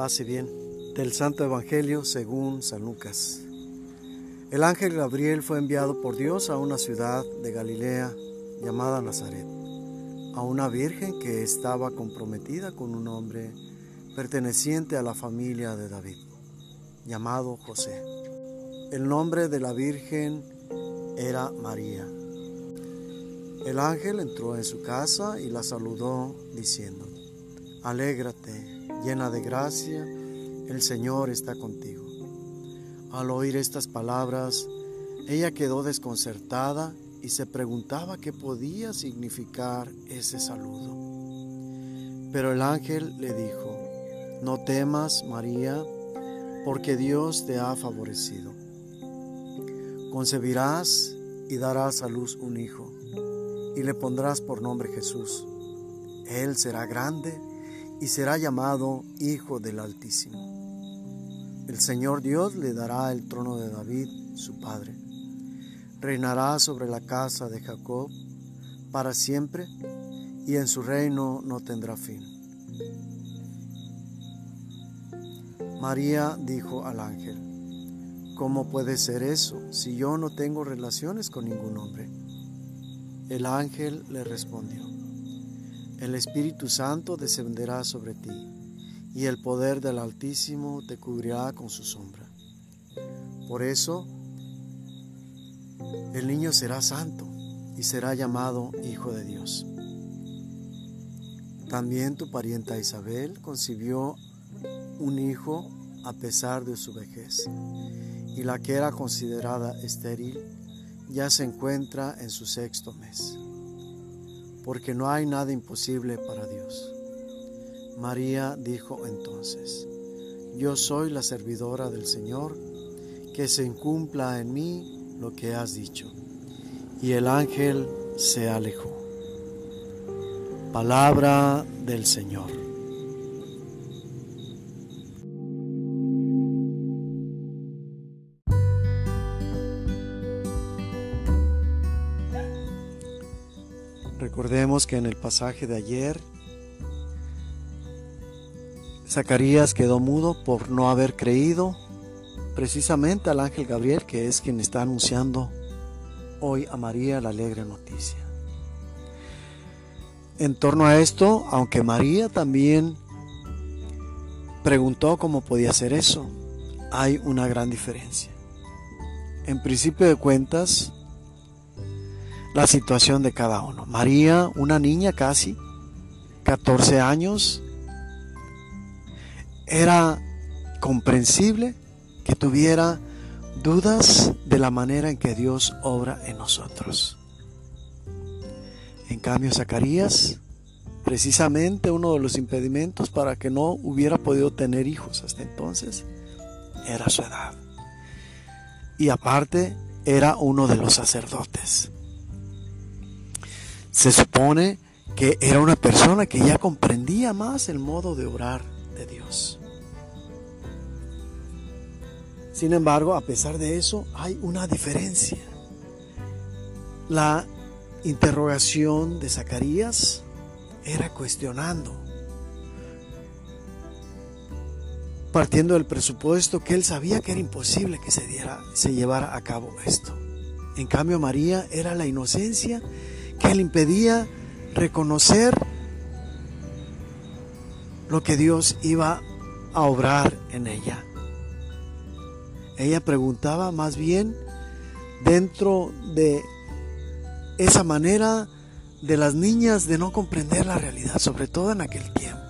Pase bien. Del Santo Evangelio según San Lucas. El ángel Gabriel fue enviado por Dios a una ciudad de Galilea llamada Nazaret, a una virgen que estaba comprometida con un hombre perteneciente a la familia de David, llamado José. El nombre de la virgen era María. El ángel entró en su casa y la saludó diciendo, Alégrate, llena de gracia, el Señor está contigo. Al oír estas palabras, ella quedó desconcertada y se preguntaba qué podía significar ese saludo. Pero el ángel le dijo, No temas, María, porque Dios te ha favorecido. Concebirás y darás a luz un hijo y le pondrás por nombre Jesús. Él será grande y será llamado Hijo del Altísimo. El Señor Dios le dará el trono de David, su padre. Reinará sobre la casa de Jacob para siempre y en su reino no tendrá fin. María dijo al ángel, ¿cómo puede ser eso si yo no tengo relaciones con ningún hombre? El ángel le respondió, el Espíritu Santo descenderá sobre ti, y el poder del Altísimo te cubrirá con su sombra. Por eso, el niño será santo y será llamado Hijo de Dios. También tu parienta Isabel concibió un hijo a pesar de su vejez, y la que era considerada estéril ya se encuentra en su sexto mes, porque no hay nada imposible para Dios. María dijo entonces, yo soy la servidora del Señor, que se incumpla en mí lo que has dicho. Y el ángel se alejó. Palabra del Señor. Recordemos que en el pasaje de ayer, Zacarías quedó mudo por no haber creído precisamente al ángel Gabriel, que es quien está anunciando hoy a María la alegre noticia. En torno a esto, aunque María también preguntó cómo podía ser eso, hay una gran diferencia. En principio de cuentas, la situación de cada uno. María, una niña casi, 14 años, era comprensible que tuviera dudas de la manera en que Dios obra en nosotros. En cambio, Zacarías, precisamente uno de los impedimentos para que no hubiera podido tener hijos hasta entonces, era su edad. Y aparte, era uno de los sacerdotes. Se supone que era una persona que ya comprendía más el modo de orar de Dios. Sin embargo, a pesar de eso, hay una diferencia. La interrogación de Zacarías era cuestionando, partiendo del presupuesto que él sabía que era imposible que se diera, se llevara a cabo esto. En cambio, María era la inocencia que le impedía reconocer lo que Dios iba a obrar en ella. Ella preguntaba más bien dentro de esa manera de las niñas de no comprender la realidad, sobre todo en aquel tiempo.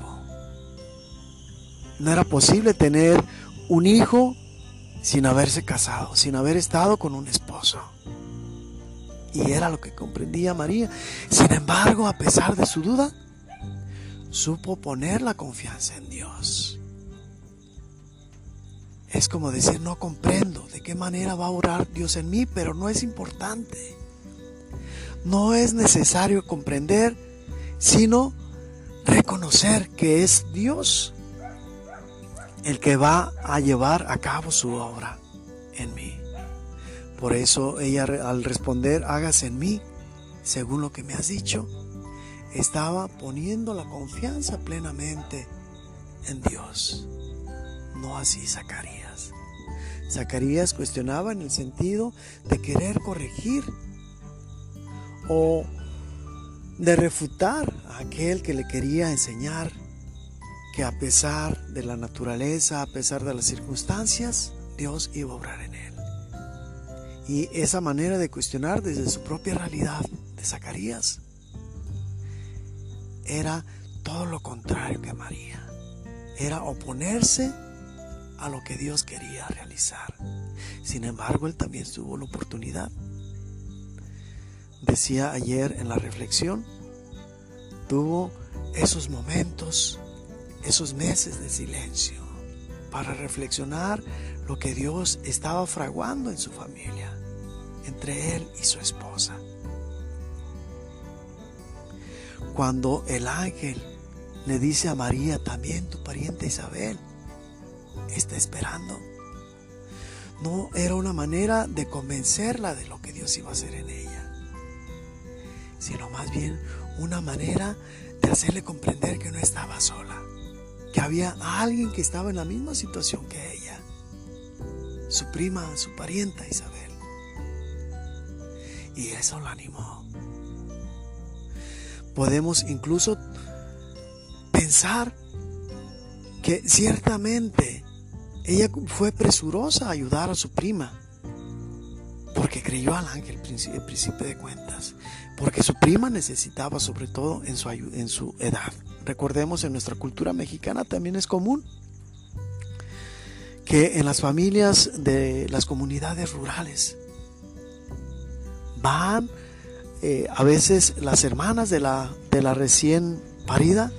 No era posible tener un hijo sin haberse casado, sin haber estado con un esposo. Y era lo que comprendía María. Sin embargo, a pesar de su duda, supo poner la confianza en Dios. Es como decir, no comprendo de qué manera va a orar Dios en mí, pero no es importante. No es necesario comprender, sino reconocer que es Dios el que va a llevar a cabo su obra en mí. Por eso ella al responder, hágase en mí, según lo que me has dicho, estaba poniendo la confianza plenamente en Dios. no así Zacarías. Zacarías cuestionaba en el sentido de querer corregir o de refutar a aquel que le quería enseñar que a pesar de la naturaleza, a pesar de las circunstancias, Dios iba a obrar en él. Y esa manera de cuestionar desde su propia realidad de Zacarías era todo lo contrario que María. Era oponerse a lo que Dios quería realizar. Sin embargo, él también tuvo la oportunidad. Decía ayer en la reflexión, tuvo esos momentos, esos meses de silencio para reflexionar lo que Dios estaba fraguando en su familia, entre él y su esposa. Cuando el ángel le dice a María, también tu pariente Isabel, está esperando. No era una manera de convencerla de lo que Dios iba a hacer en ella, sino más bien una manera de hacerle comprender que no estaba sola, que había alguien que estaba en la misma situación que ella, su prima, su parienta Isabel. Y eso la animó. Podemos incluso pensar que ciertamente ella fue presurosa a ayudar a su prima, porque creyó al ángel, el príncipe de cuentas, porque su prima necesitaba sobre todo en su, en su edad. Recordemos, en nuestra cultura mexicana también es común que en las familias de las comunidades rurales van eh, a veces las hermanas de la, de la recién parida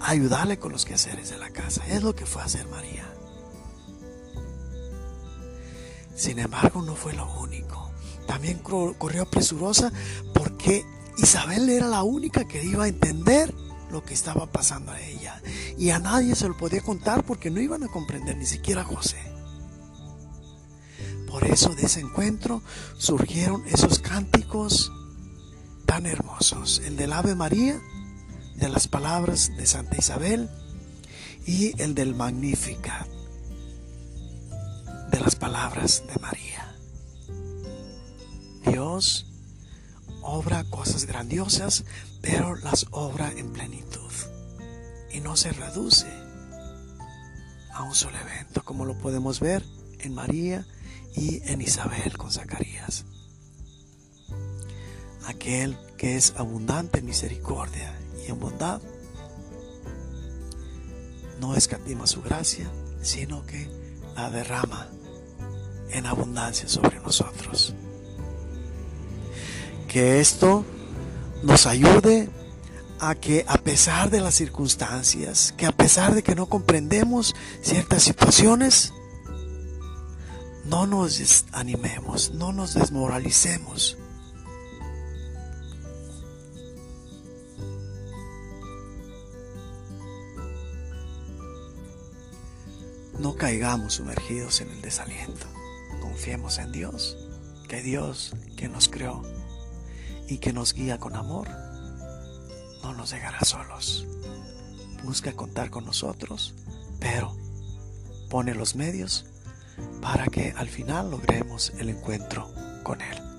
a ayudarle con los quehaceres de la casa. Es lo que fue a hacer María. Sin embargo, no fue lo único. También corrió presurosa porque Isabel era la única que iba a entender lo que estaba pasando a ella. Y a nadie se lo podía contar porque no iban a comprender, ni siquiera a José. Por eso de ese encuentro surgieron esos cánticos tan hermosos. El del Ave María, de las palabras de Santa Isabel y el del Magnificat de las palabras de María. Dios obra cosas grandiosas, pero las obra en plenitud y no se reduce a un solo evento, como lo podemos ver en María y en Isabel con Zacarías. Aquel que es abundante en misericordia y en bondad, no escatima su gracia, sino que la derrama en abundancia sobre nosotros. Que esto nos ayude a que a pesar de las circunstancias, que a pesar de que no comprendemos ciertas situaciones, no nos desanimemos, no nos desmoralicemos. No caigamos sumergidos en el desaliento confiemos en Dios, que Dios que nos creó y que nos guía con amor, no nos dejará solos. Busca contar con nosotros, pero pone los medios para que al final logremos el encuentro con Él.